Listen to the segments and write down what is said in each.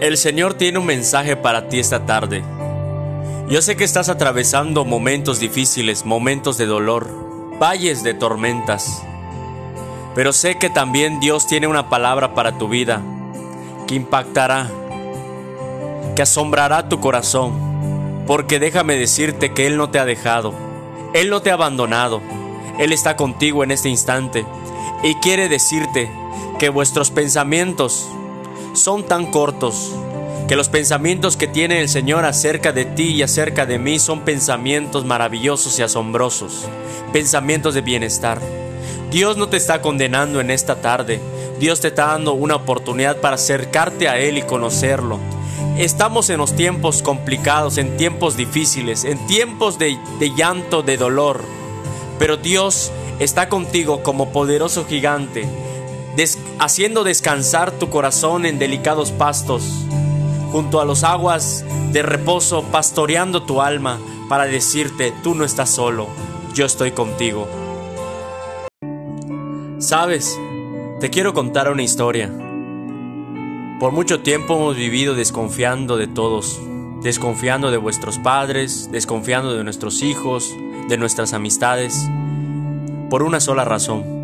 El Señor tiene un mensaje para ti esta tarde. Yo sé que estás atravesando momentos difíciles, momentos de dolor, valles de tormentas. Pero sé que también Dios tiene una palabra para tu vida que impactará, que asombrará tu corazón. Porque déjame decirte que Él no te ha dejado, Él no te ha abandonado, Él está contigo en este instante y quiere decirte que vuestros pensamientos son tan cortos que los pensamientos que tiene el Señor acerca de ti y acerca de mí son pensamientos maravillosos y asombrosos, pensamientos de bienestar. Dios no te está condenando en esta tarde, Dios te está dando una oportunidad para acercarte a Él y conocerlo. Estamos en los tiempos complicados, en tiempos difíciles, en tiempos de, llanto, de dolor, pero Dios está contigo como poderoso gigante haciendo descansar tu corazón en delicados pastos, junto a los aguas de reposo, pastoreando tu alma para decirte, tú no estás solo, yo estoy contigo. Sabes, te quiero contar una historia. Por mucho tiempo hemos vivido desconfiando de todos, desconfiando de vuestros padres, desconfiando de nuestros hijos, de nuestras amistades, por una sola razón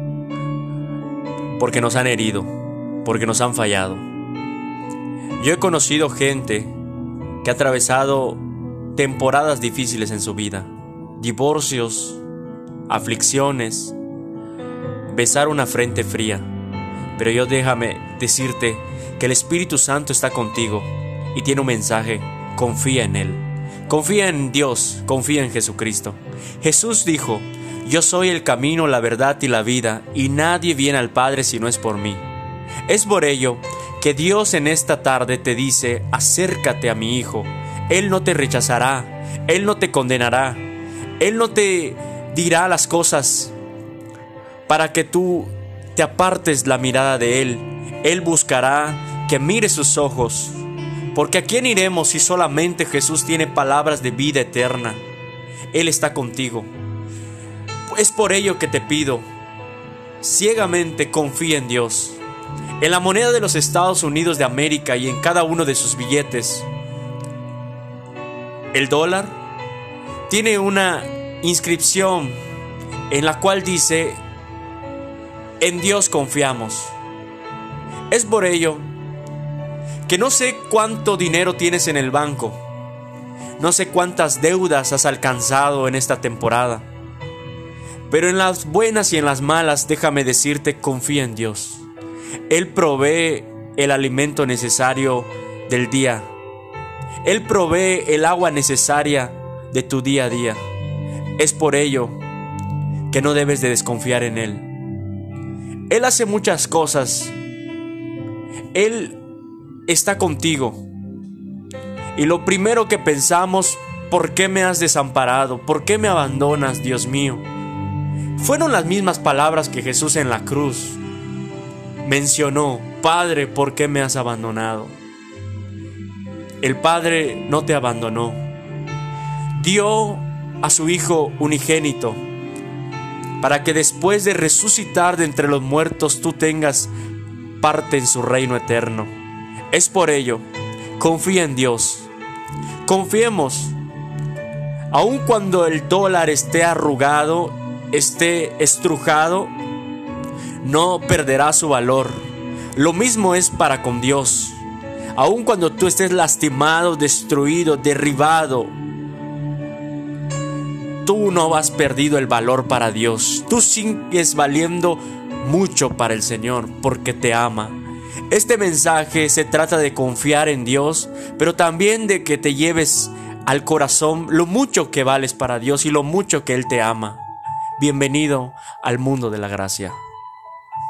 porque nos han herido, porque nos han fallado. Yo he conocido gente que ha atravesado temporadas difíciles en su vida, divorcios, aflicciones, besar una frente fría. Pero yo déjame decirte que el Espíritu Santo está contigo y tiene un mensaje, confía en Él. Confía en Dios, confía en Jesucristo. Jesús dijo, yo soy el camino, la verdad y la vida, y nadie viene al Padre si no es por mí. Es por ello que Dios en esta tarde te dice, acércate a mi Hijo. Él no te rechazará, Él no te condenará, Él no te dirá las cosas para que tú te apartes la mirada de Él. Él buscará que mire sus ojos, porque a quién iremos si solamente Jesús tiene palabras de vida eterna. Él está contigo. Es por ello que te pido, ciegamente confía en Dios, en la moneda de los Estados Unidos de América y en cada uno de sus billetes. El dólar tiene una inscripción en la cual dice, en Dios confiamos. Es por ello que no sé cuánto dinero tienes en el banco, no sé cuántas deudas has alcanzado en esta temporada. Pero en las buenas y en las malas, déjame decirte, confía en Dios. Él provee el alimento necesario del día. Él provee el agua necesaria de tu día a día. Es por ello que no debes de desconfiar en Él. Él hace muchas cosas. Él está contigo. Y lo primero que pensamos, ¿por qué me has desamparado? ¿Por qué me abandonas, Dios mío? Fueron las mismas palabras que Jesús en la cruz mencionó, Padre, ¿por qué me has abandonado? El Padre no te abandonó. Dio a su Hijo unigénito para que después de resucitar de entre los muertos tú tengas parte en su reino eterno. Es por ello, confía en Dios. Confiemos, aun cuando el dólar esté arrugado esté estrujado, no perderá su valor. Lo mismo es para con Dios. Aun cuando tú estés lastimado, destruido, derribado, tú no has perdido el valor para Dios. Tú sigues valiendo mucho para el Señor porque te ama. Este mensaje se trata de confiar en Dios, pero también de que te lleves al corazón lo mucho que vales para Dios y lo mucho que Él te ama. Bienvenido al mundo de la gracia.